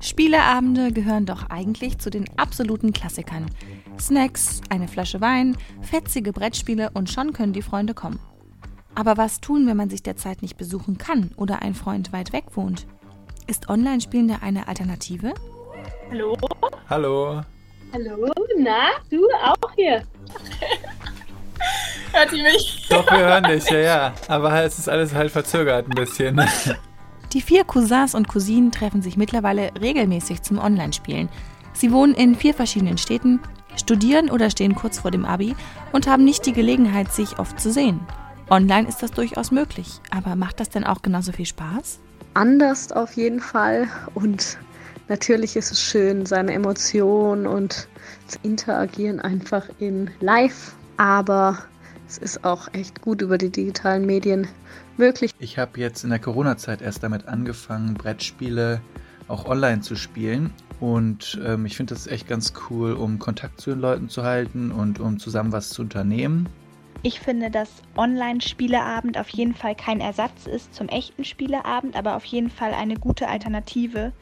Spieleabende gehören doch eigentlich zu den absoluten Klassikern. Snacks, eine Flasche Wein, fetzige Brettspiele und schon können die Freunde kommen. Aber was tun, wenn man sich derzeit nicht besuchen kann oder ein Freund weit weg wohnt? Ist Online-Spielen da eine Alternative? Hallo? Hallo. Hallo? Na, du auch hier? Hört ihr mich? Doch, wir hören dich, ja, ja. Aber es ist alles halt verzögert ein bisschen. Die vier Cousins und Cousinen treffen sich mittlerweile regelmäßig zum Online-Spielen. Sie wohnen in vier verschiedenen Städten, studieren oder stehen kurz vor dem Abi und haben nicht die Gelegenheit, sich oft zu sehen. Online ist das durchaus möglich, aber macht das denn auch genauso viel Spaß? Anders auf jeden Fall und natürlich ist es schön, seine Emotionen und das Interagieren einfach in Live, aber es ist auch echt gut über die digitalen Medien möglich. Ich habe jetzt in der Corona-Zeit erst damit angefangen, Brettspiele auch online zu spielen. Und ähm, ich finde das echt ganz cool, um Kontakt zu den Leuten zu halten und um zusammen was zu unternehmen. Ich finde, dass Online-Spieleabend auf jeden Fall kein Ersatz ist zum echten Spieleabend, aber auf jeden Fall eine gute Alternative.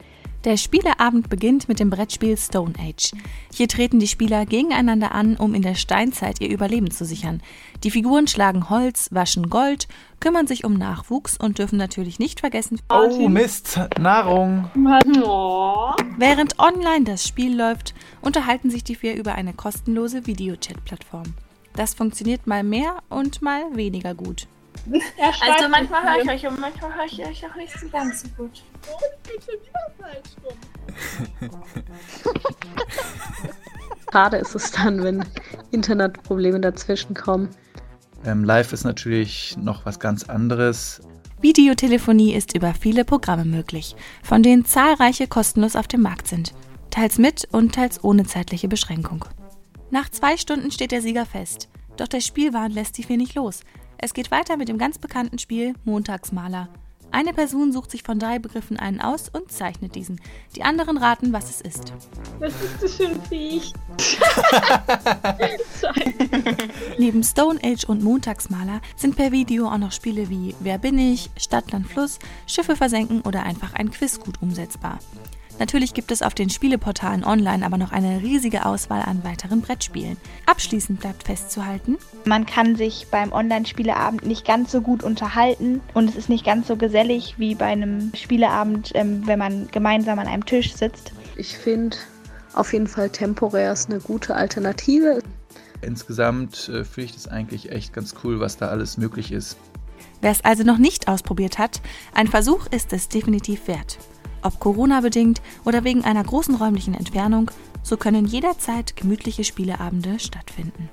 Der Spieleabend beginnt mit dem Brettspiel Stone Age. Hier treten die Spieler gegeneinander an, um in der Steinzeit ihr Überleben zu sichern. Die Figuren schlagen Holz, waschen Gold, kümmern sich um Nachwuchs und dürfen natürlich nicht vergessen. Oh Mist, Nahrung. Während online das Spiel läuft, unterhalten sich die vier über eine kostenlose Videochat-Plattform. Das funktioniert mal mehr und mal weniger gut. Also manchmal höre ich euch und manchmal höre ich euch auch nicht so ganz so gut. Schade ist es dann, wenn Internetprobleme dazwischen kommen. Ähm, live ist natürlich noch was ganz anderes. Videotelefonie ist über viele Programme möglich, von denen zahlreiche kostenlos auf dem Markt sind. Teils mit und teils ohne zeitliche Beschränkung. Nach zwei Stunden steht der Sieger fest. Doch der Spielwahn lässt die vier nicht los. Es geht weiter mit dem ganz bekannten Spiel Montagsmaler. Eine Person sucht sich von drei Begriffen einen aus und zeichnet diesen. Die anderen raten, was es ist. Was ist das für ein Viech? Neben Stone Age und Montagsmaler sind per Video auch noch Spiele wie Wer bin ich, Stadt, Land, Fluss, Schiffe versenken oder einfach ein Quiz gut umsetzbar. Natürlich gibt es auf den Spieleportalen online aber noch eine riesige Auswahl an weiteren Brettspielen. Abschließend bleibt festzuhalten, Man kann sich beim Online-Spieleabend nicht ganz so gut unterhalten und es ist nicht ganz so gesellig wie bei einem Spieleabend, ähm, wenn man gemeinsam an einem Tisch sitzt. Ich finde auf jeden Fall temporär ist eine gute Alternative. Insgesamt äh, finde ich das eigentlich echt ganz cool, was da alles möglich ist. wer es also noch nicht ausprobiert hat, ein Versuch ist es definitiv wert. Ob Corona-bedingt oder wegen einer großen räumlichen Entfernung, so können jederzeit gemütliche Spieleabende stattfinden.